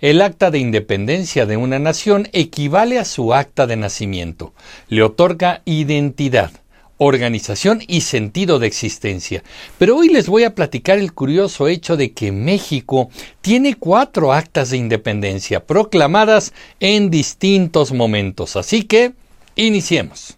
El acta de independencia de una nación equivale a su acta de nacimiento. Le otorga identidad, organización y sentido de existencia. Pero hoy les voy a platicar el curioso hecho de que México tiene cuatro actas de independencia proclamadas en distintos momentos. Así que, iniciemos.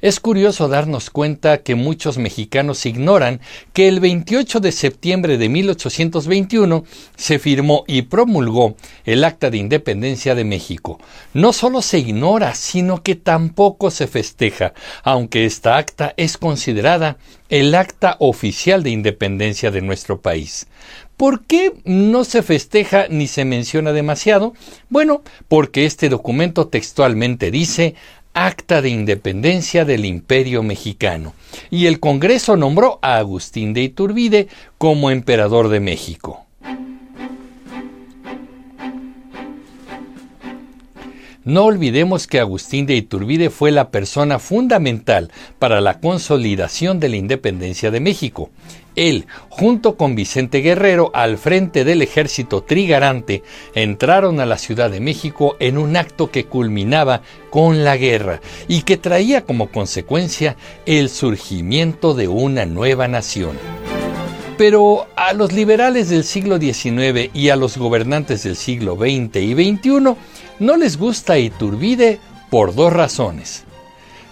Es curioso darnos cuenta que muchos mexicanos ignoran que el 28 de septiembre de 1821 se firmó y promulgó el Acta de Independencia de México. No solo se ignora, sino que tampoco se festeja, aunque esta acta es considerada el acta oficial de independencia de nuestro país. ¿Por qué no se festeja ni se menciona demasiado? Bueno, porque este documento textualmente dice Acta de Independencia del Imperio Mexicano, y el Congreso nombró a Agustín de Iturbide como emperador de México. No olvidemos que Agustín de Iturbide fue la persona fundamental para la consolidación de la independencia de México. Él, junto con Vicente Guerrero, al frente del ejército trigarante, entraron a la Ciudad de México en un acto que culminaba con la guerra y que traía como consecuencia el surgimiento de una nueva nación. Pero a los liberales del siglo XIX y a los gobernantes del siglo XX y XXI no les gusta Iturbide por dos razones.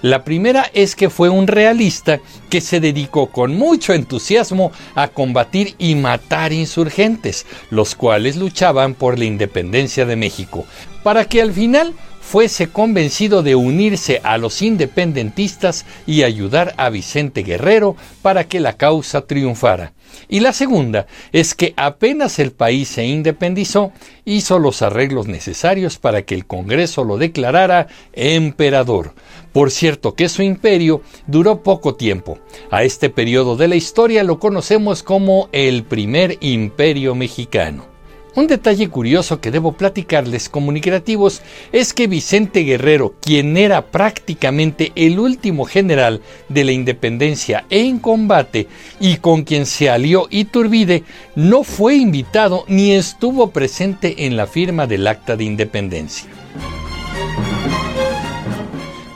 La primera es que fue un realista que se dedicó con mucho entusiasmo a combatir y matar insurgentes, los cuales luchaban por la independencia de México, para que al final fuese convencido de unirse a los independentistas y ayudar a Vicente Guerrero para que la causa triunfara. Y la segunda es que apenas el país se independizó, hizo los arreglos necesarios para que el Congreso lo declarara emperador. Por cierto que su imperio duró poco tiempo. A este periodo de la historia lo conocemos como el primer imperio mexicano. Un detalle curioso que debo platicarles comunicativos es que Vicente Guerrero, quien era prácticamente el último general de la independencia en combate y con quien se alió Iturbide, no fue invitado ni estuvo presente en la firma del acta de independencia.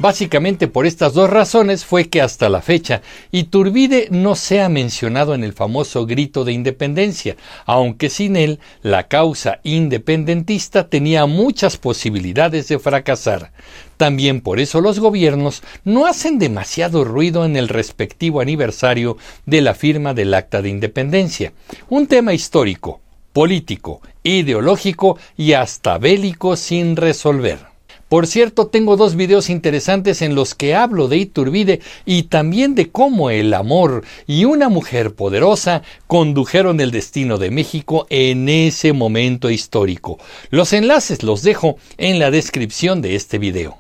Básicamente por estas dos razones fue que hasta la fecha Iturbide no se ha mencionado en el famoso grito de independencia, aunque sin él la causa independentista tenía muchas posibilidades de fracasar. También por eso los gobiernos no hacen demasiado ruido en el respectivo aniversario de la firma del Acta de Independencia, un tema histórico, político, ideológico y hasta bélico sin resolver. Por cierto, tengo dos videos interesantes en los que hablo de Iturbide y también de cómo el amor y una mujer poderosa condujeron el destino de México en ese momento histórico. Los enlaces los dejo en la descripción de este video.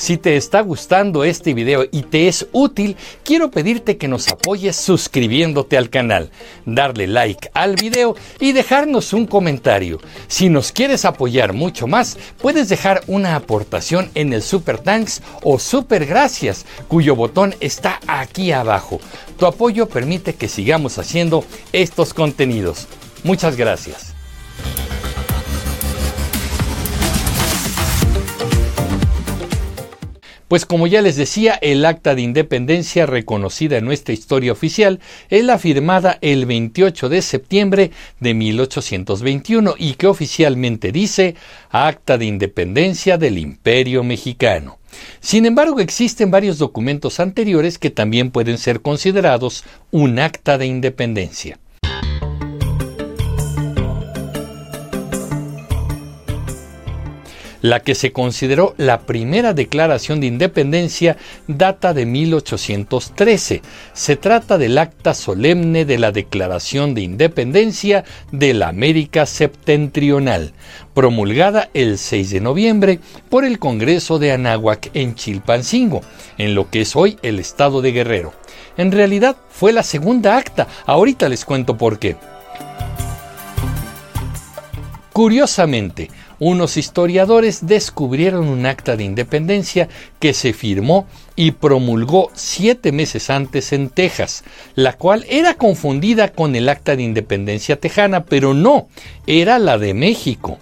Si te está gustando este video y te es útil, quiero pedirte que nos apoyes suscribiéndote al canal, darle like al video y dejarnos un comentario. Si nos quieres apoyar mucho más, puedes dejar una aportación en el Super Thanks o Super Gracias, cuyo botón está aquí abajo. Tu apoyo permite que sigamos haciendo estos contenidos. Muchas gracias. Pues como ya les decía, el acta de independencia reconocida en nuestra historia oficial es la firmada el 28 de septiembre de 1821 y que oficialmente dice Acta de Independencia del Imperio Mexicano. Sin embargo, existen varios documentos anteriores que también pueden ser considerados un acta de independencia. La que se consideró la primera declaración de independencia data de 1813. Se trata del acta solemne de la Declaración de Independencia de la América Septentrional, promulgada el 6 de noviembre por el Congreso de Anáhuac en Chilpancingo, en lo que es hoy el estado de Guerrero. En realidad fue la segunda acta, ahorita les cuento por qué. Curiosamente, unos historiadores descubrieron un acta de independencia que se firmó y promulgó siete meses antes en Texas, la cual era confundida con el Acta de Independencia tejana, pero no, era la de México.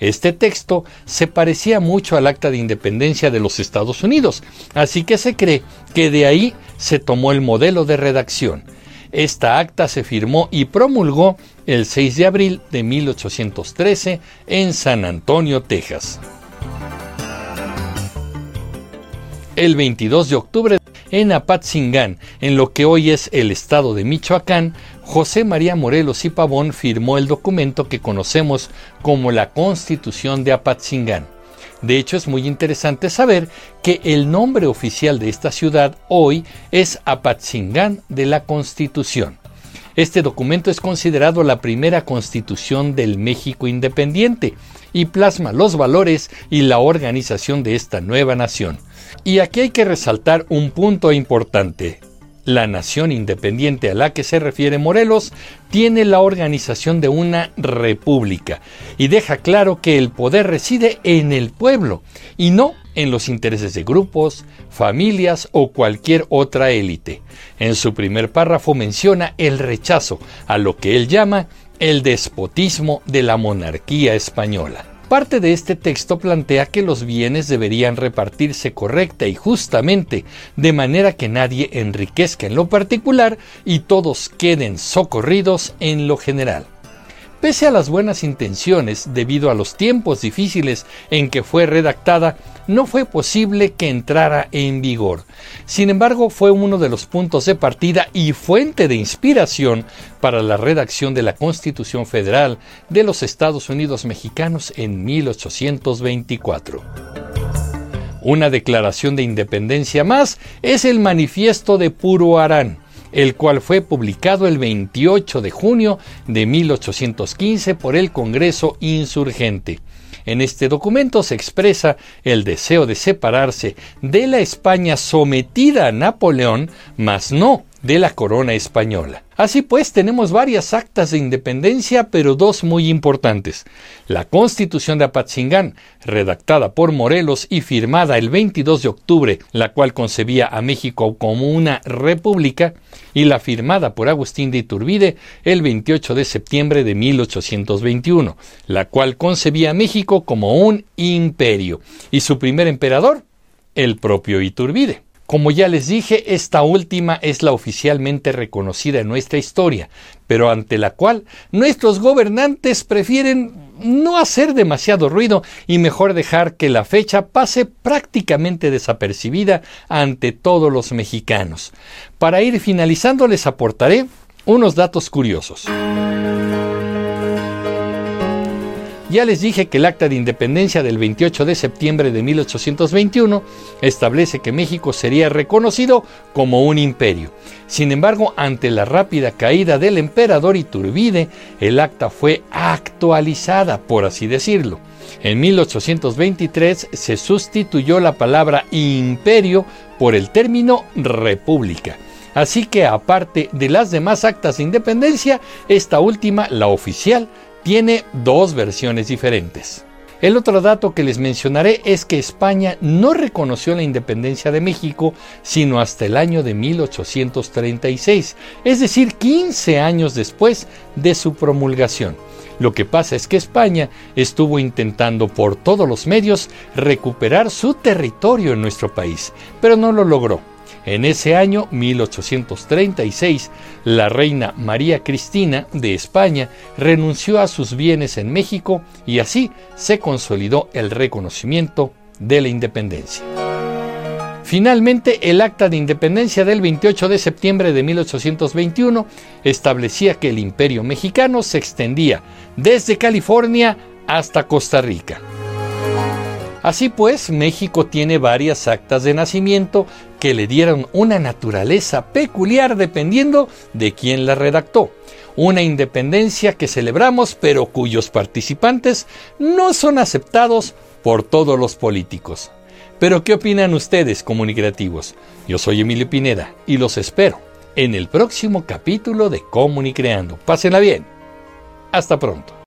Este texto se parecía mucho al Acta de Independencia de los Estados Unidos, así que se cree que de ahí se tomó el modelo de redacción. Esta acta se firmó y promulgó el 6 de abril de 1813 en San Antonio, Texas. El 22 de octubre en Apatzingán, en lo que hoy es el estado de Michoacán, José María Morelos y Pavón firmó el documento que conocemos como la Constitución de Apatzingán. De hecho, es muy interesante saber que el nombre oficial de esta ciudad hoy es Apatzingán de la Constitución. Este documento es considerado la primera constitución del México independiente y plasma los valores y la organización de esta nueva nación. Y aquí hay que resaltar un punto importante. La nación independiente a la que se refiere Morelos tiene la organización de una república y deja claro que el poder reside en el pueblo y no en los intereses de grupos, familias o cualquier otra élite. En su primer párrafo menciona el rechazo a lo que él llama el despotismo de la monarquía española. Parte de este texto plantea que los bienes deberían repartirse correcta y justamente, de manera que nadie enriquezca en lo particular y todos queden socorridos en lo general. Pese a las buenas intenciones, debido a los tiempos difíciles en que fue redactada, no fue posible que entrara en vigor. Sin embargo, fue uno de los puntos de partida y fuente de inspiración para la redacción de la Constitución Federal de los Estados Unidos Mexicanos en 1824. Una declaración de independencia más es el Manifiesto de Puro Arán, el cual fue publicado el 28 de junio de 1815 por el Congreso Insurgente. En este documento se expresa el deseo de separarse de la España sometida a Napoleón, mas no de la corona española. Así pues, tenemos varias actas de independencia, pero dos muy importantes. La Constitución de Apatzingán, redactada por Morelos y firmada el 22 de octubre, la cual concebía a México como una república, y la firmada por Agustín de Iturbide el 28 de septiembre de 1821, la cual concebía a México como un imperio, y su primer emperador, el propio Iturbide. Como ya les dije, esta última es la oficialmente reconocida en nuestra historia, pero ante la cual nuestros gobernantes prefieren no hacer demasiado ruido y mejor dejar que la fecha pase prácticamente desapercibida ante todos los mexicanos. Para ir finalizando les aportaré unos datos curiosos. Ya les dije que el Acta de Independencia del 28 de septiembre de 1821 establece que México sería reconocido como un imperio. Sin embargo, ante la rápida caída del emperador Iturbide, el acta fue actualizada, por así decirlo. En 1823 se sustituyó la palabra imperio por el término república. Así que aparte de las demás actas de independencia, esta última, la oficial, tiene dos versiones diferentes. El otro dato que les mencionaré es que España no reconoció la independencia de México sino hasta el año de 1836, es decir, 15 años después de su promulgación. Lo que pasa es que España estuvo intentando por todos los medios recuperar su territorio en nuestro país, pero no lo logró. En ese año 1836, la reina María Cristina de España renunció a sus bienes en México y así se consolidó el reconocimiento de la independencia. Finalmente, el Acta de Independencia del 28 de septiembre de 1821 establecía que el imperio mexicano se extendía desde California hasta Costa Rica. Así pues, México tiene varias actas de nacimiento que le dieron una naturaleza peculiar dependiendo de quién la redactó. Una independencia que celebramos pero cuyos participantes no son aceptados por todos los políticos. Pero ¿qué opinan ustedes, comunicativos? Yo soy Emilio Pineda y los espero en el próximo capítulo de Comunicreando. Pásenla bien. Hasta pronto.